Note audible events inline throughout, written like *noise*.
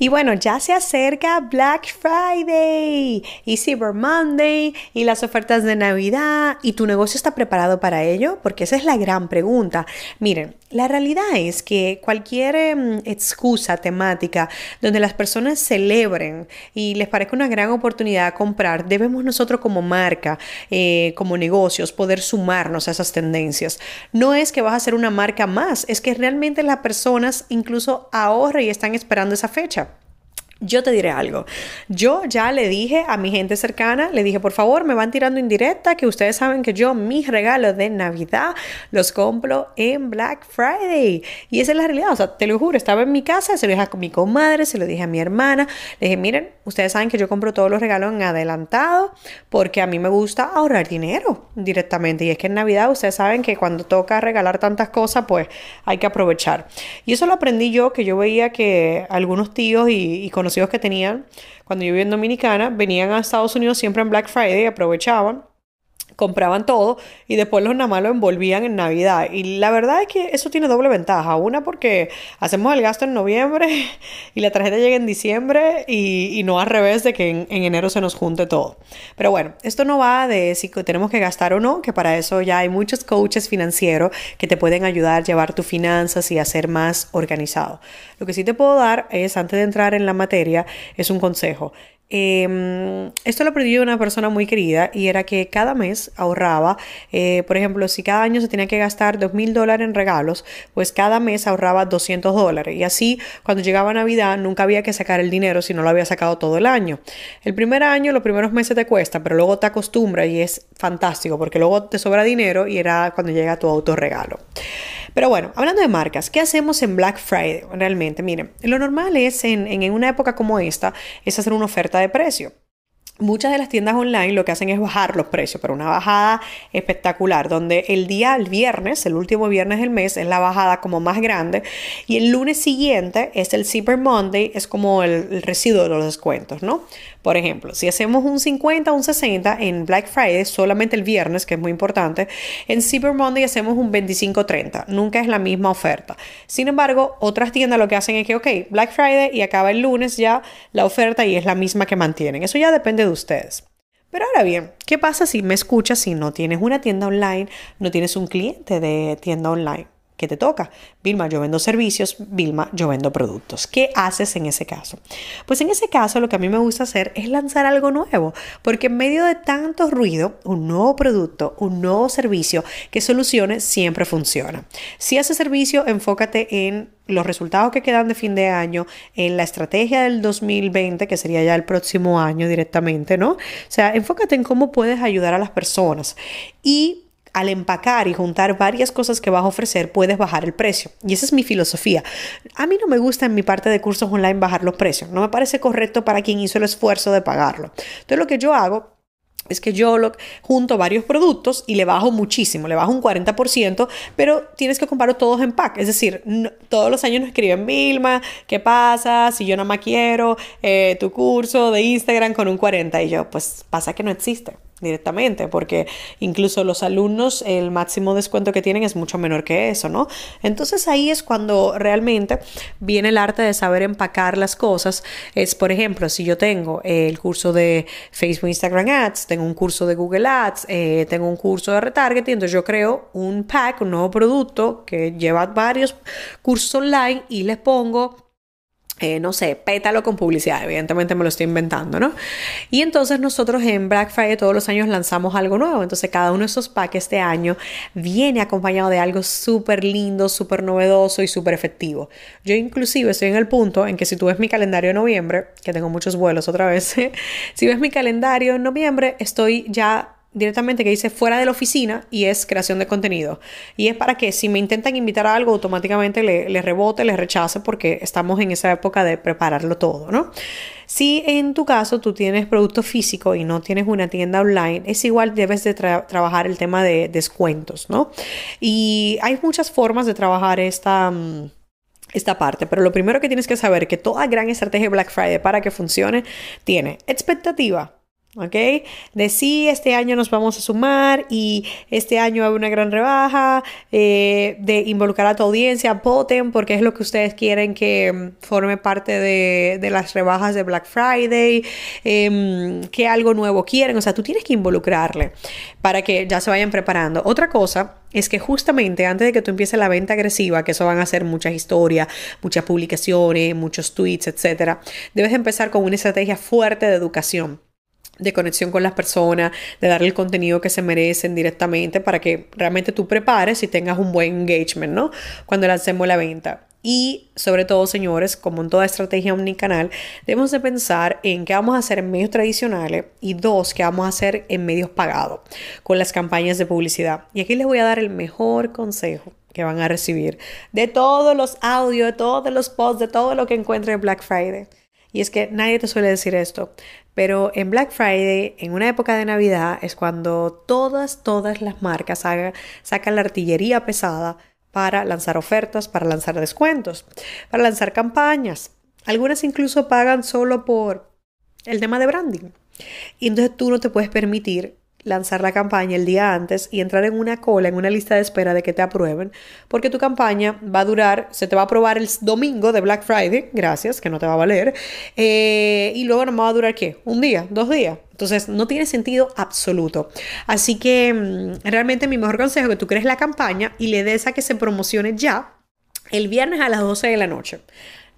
Y bueno, ya se acerca Black Friday y Cyber Monday y las ofertas de Navidad. ¿Y tu negocio está preparado para ello? Porque esa es la gran pregunta. Miren, la realidad es que cualquier em, excusa temática donde las personas celebren y les parezca una gran oportunidad comprar, debemos nosotros como marca, eh, como negocios, poder sumarnos a esas tendencias. No es que vas a ser una marca más, es que realmente las personas incluso ahorran y están esperando esa fecha. Yo te diré algo. Yo ya le dije a mi gente cercana, le dije, por favor, me van tirando indirecta, que ustedes saben que yo mis regalos de Navidad los compro en Black Friday. Y esa es la realidad. O sea, te lo juro, estaba en mi casa, se lo dije a mi comadre, se lo dije a mi hermana. Le dije, miren, ustedes saben que yo compro todos los regalos en adelantado porque a mí me gusta ahorrar dinero directamente. Y es que en Navidad ustedes saben que cuando toca regalar tantas cosas, pues hay que aprovechar. Y eso lo aprendí yo, que yo veía que algunos tíos y, y conocidos que tenían cuando yo vivía en Dominicana venían a Estados Unidos siempre en Black Friday, aprovechaban compraban todo y después los nada más lo envolvían en Navidad. Y la verdad es que eso tiene doble ventaja. Una porque hacemos el gasto en noviembre *laughs* y la tarjeta llega en diciembre y, no al revés de que en, en, enero se nos junte todo. Pero bueno, esto no va de si tenemos que gastar o no, que para eso ya hay muchos coaches financieros que te pueden ayudar a llevar tus finanzas y a ser más organizado. Lo que sí te puedo dar es, antes de entrar en la materia, es un consejo. Em, esto lo aprendí de una persona muy querida y era que cada mes ahorraba, eh, por ejemplo, si cada año se tenía que gastar dos mil dólares en regalos, pues cada mes ahorraba 200 dólares. Y así, cuando llegaba Navidad, nunca había que sacar el dinero si no lo había sacado todo el año. El primer año, los primeros meses te cuesta, pero luego te acostumbras y es fantástico porque luego te sobra dinero y era cuando llega tu autorregalo. Pero bueno, hablando de marcas, ¿qué hacemos en Black Friday realmente? Miren, lo normal es en, en una época como esta, es hacer una oferta de precio. Muchas de las tiendas online lo que hacen es bajar los precios, pero una bajada espectacular, donde el día, el viernes, el último viernes del mes, es la bajada como más grande y el lunes siguiente es el Cyber Monday, es como el, el residuo de los descuentos, ¿no? Por ejemplo, si hacemos un 50 o un 60 en Black Friday, solamente el viernes, que es muy importante, en Cyber Monday hacemos un 25-30. Nunca es la misma oferta. Sin embargo, otras tiendas lo que hacen es que, ok, Black Friday y acaba el lunes ya la oferta y es la misma que mantienen. Eso ya depende de ustedes. Pero ahora bien, ¿qué pasa si me escuchas si no tienes una tienda online, no tienes un cliente de tienda online? ¿Qué te toca? Vilma, yo vendo servicios, Vilma, yo vendo productos. ¿Qué haces en ese caso? Pues en ese caso lo que a mí me gusta hacer es lanzar algo nuevo, porque en medio de tanto ruido, un nuevo producto, un nuevo servicio que solucione siempre funciona. Si haces servicio, enfócate en los resultados que quedan de fin de año, en la estrategia del 2020, que sería ya el próximo año directamente, ¿no? O sea, enfócate en cómo puedes ayudar a las personas y al empacar y juntar varias cosas que vas a ofrecer, puedes bajar el precio. Y esa es mi filosofía. A mí no me gusta en mi parte de cursos online bajar los precios. No me parece correcto para quien hizo el esfuerzo de pagarlo. Entonces lo que yo hago es que yo lo, junto varios productos y le bajo muchísimo, le bajo un 40%, pero tienes que comprarlo todos en pack. Es decir, todos los años nos escriben Vilma, ¿qué pasa? Si yo no más quiero eh, tu curso de Instagram con un 40%. Y yo, pues pasa que no existe directamente, porque incluso los alumnos el máximo descuento que tienen es mucho menor que eso, ¿no? Entonces ahí es cuando realmente viene el arte de saber empacar las cosas. Es, por ejemplo, si yo tengo el curso de Facebook, Instagram Ads, tengo un curso de Google Ads, eh, tengo un curso de retargeting, entonces yo creo un pack, un nuevo producto que lleva varios cursos online y les pongo eh, no sé, pétalo con publicidad, evidentemente me lo estoy inventando, ¿no? Y entonces nosotros en Black Friday todos los años lanzamos algo nuevo, entonces cada uno de esos packs este año viene acompañado de algo súper lindo, súper novedoso y súper efectivo. Yo inclusive estoy en el punto en que si tú ves mi calendario de noviembre, que tengo muchos vuelos otra vez, *laughs* si ves mi calendario en noviembre, estoy ya directamente que dice fuera de la oficina y es creación de contenido. Y es para que si me intentan invitar a algo, automáticamente le, le rebote, le rechace porque estamos en esa época de prepararlo todo, ¿no? Si en tu caso tú tienes producto físico y no tienes una tienda online, es igual debes de trabajar el tema de descuentos, ¿no? Y hay muchas formas de trabajar esta... Mm, esta parte, pero lo primero que tienes que saber que toda gran estrategia Black Friday para que funcione tiene expectativa, ¿ok? De sí, este año nos vamos a sumar y este año hay una gran rebaja, eh, de involucrar a tu audiencia, voten porque es lo que ustedes quieren que mm, forme parte de, las rebajas de Black Friday, eh, que algo nuevo quieren, o sea, tú tienes que involucrarle para que ya se vayan preparando. Otra cosa es que justamente antes de que tú empieces la venta agresiva, que eso van a ser muchas historias, muchas publicaciones, muchos tweets, etcétera, debes empezar con una estrategia fuerte de educación de conexión con las personas, de darle el contenido que se merecen directamente para que realmente tú prepares y tengas un buen engagement, ¿no? Cuando lancemos la venta. Y sobre todo, señores, como en toda estrategia omnicanal, debemos de pensar en qué vamos a hacer en medios tradicionales y dos, qué vamos a hacer en medios pagados con las campañas de publicidad. Y aquí les voy a dar el mejor consejo que van a recibir de todos los audios, de todos los posts, de todo lo que encuentre en Black Friday. Y es que nadie te suele decir esto, pero en Black Friday, en una época de Navidad, es cuando todas, todas las marcas sacan la artillería pesada para lanzar ofertas, para lanzar descuentos, para lanzar campañas. Algunas incluso pagan solo por el tema de branding. Y entonces tú no te puedes permitir lanzar la campaña el día antes y entrar en una cola, en una lista de espera de que te aprueben, porque tu campaña va a durar, se te va a aprobar el domingo de Black Friday, gracias, que no te va a valer, eh, y luego no va a durar qué, un día, dos días. Entonces no tiene sentido absoluto. Así que mm, realmente mi mejor consejo es que tú crees la campaña y le des a que se promocione ya el viernes a las 12 de la noche.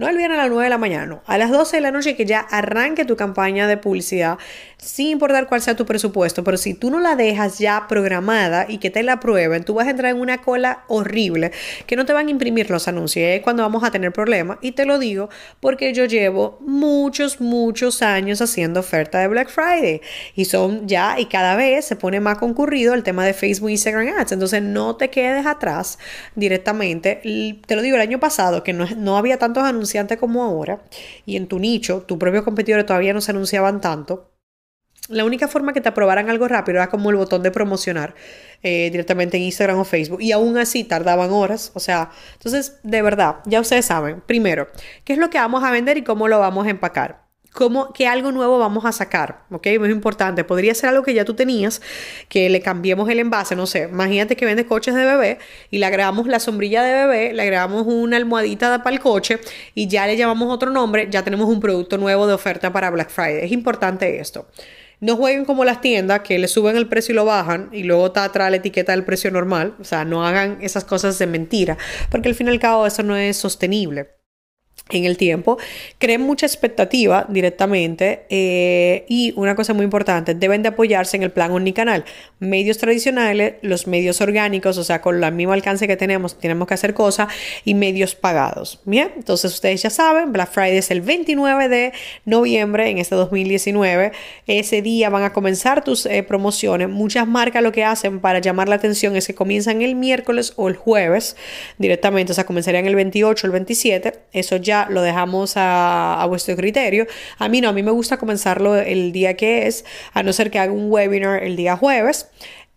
No el viernes a las 9 de la mañana. A las 12 de la noche que ya arranque tu campaña de publicidad, sin importar cuál sea tu presupuesto. Pero si tú no la dejas ya programada y que te la prueben, tú vas a entrar en una cola horrible que no te van a imprimir los anuncios. Es cuando vamos a tener problemas. Y te lo digo porque yo llevo muchos, muchos años haciendo oferta de Black Friday. Y son ya, y cada vez se pone más concurrido el tema de Facebook e Instagram Ads. Entonces no te quedes atrás directamente. Te lo digo el año pasado que no, no había tantos anuncios como ahora y en tu nicho, tu propio competidor todavía no se anunciaban tanto, la única forma que te aprobaran algo rápido era como el botón de promocionar eh, directamente en Instagram o Facebook. Y aún así tardaban horas. O sea, entonces, de verdad, ya ustedes saben, primero, qué es lo que vamos a vender y cómo lo vamos a empacar cómo, qué algo nuevo vamos a sacar, ¿ok? Muy importante. Podría ser algo que ya tú tenías, que le cambiemos el envase, no sé. Imagínate que vendes coches de bebé y le agregamos la sombrilla de bebé, le agregamos una almohadita para el coche y ya le llamamos otro nombre, ya tenemos un producto nuevo de oferta para Black Friday. Es importante esto. No jueguen como las tiendas que le suben el precio y lo bajan y luego está atrás la etiqueta del precio normal. O sea, no hagan esas cosas de mentira, porque al fin y al cabo eso no es sostenible en el tiempo, creen mucha expectativa directamente eh, y una cosa muy importante, deben de apoyarse en el plan omnicanal. Medios tradicionales, los medios orgánicos, o sea, con el mismo alcance que tenemos, tenemos que hacer cosas, y medios pagados. Bien, entonces ustedes ya saben, Black Friday es el 29 de noviembre en este 2019. Ese día van a comenzar tus eh, promociones. Muchas marcas lo que hacen para llamar la atención es que comienzan el miércoles o el jueves directamente, o sea, comenzarían el 28 o el 27. Eso lo dejamos a, vuestro criterio. A mí no, a mí me gusta comenzarlo el día que es, a no ser que haga un webinar el día jueves.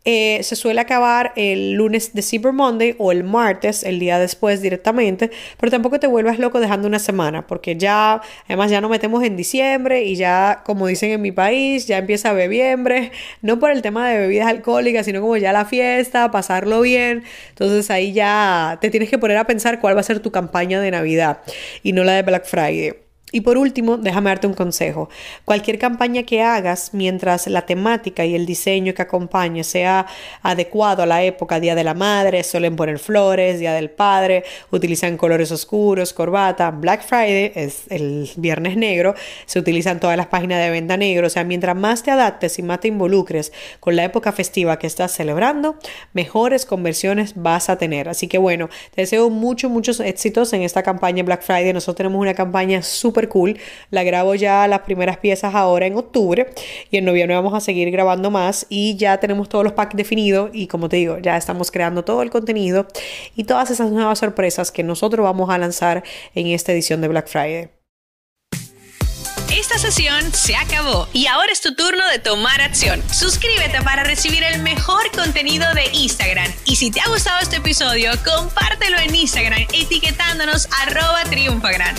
Eh, se suele acabar el lunes de Cyber Monday o el martes, el día después directamente, pero tampoco te vuelvas loco dejando una semana, porque ya, además ya nos metemos en diciembre y ya, como dicen en mi país, ya empieza bebiembre, *laughs* no por el tema de bebidas alcohólicas, sino como ya la fiesta, pasarlo bien, entonces ahí ya te tienes que poner a pensar cuál va a ser tu campaña de Navidad y no la de Black Friday. Y por último, déjame darte un consejo. Cualquier campaña que hagas mientras la temática y el diseño que acompañe sea adecuado a la época, Día de la Madre, suelen poner flores, Día del Padre, utilizan colores oscuros, corbata, Black Friday es el viernes negro, se utilizan todas las páginas de venta negro, o sea, mientras más te adaptes y más te involucres con la época festiva que estás celebrando, mejores conversiones vas a tener. Así que bueno, te deseo muchos, muchos éxitos en esta campaña Black Friday. Nosotros tenemos una campaña súper cool. La grabo ya las primeras piezas ahora en octubre y en noviembre vamos a seguir grabando más y ya tenemos todos los packs definidos y como te digo, ya estamos creando todo el contenido y todas esas nuevas sorpresas que nosotros vamos a lanzar en esta edición de Black Friday. Esta sesión se acabó y ahora es tu turno de tomar acción. Suscríbete para recibir el mejor contenido de Instagram. Y si te ha gustado este episodio, compártelo en Instagram etiquetándonos arroba triunfagran.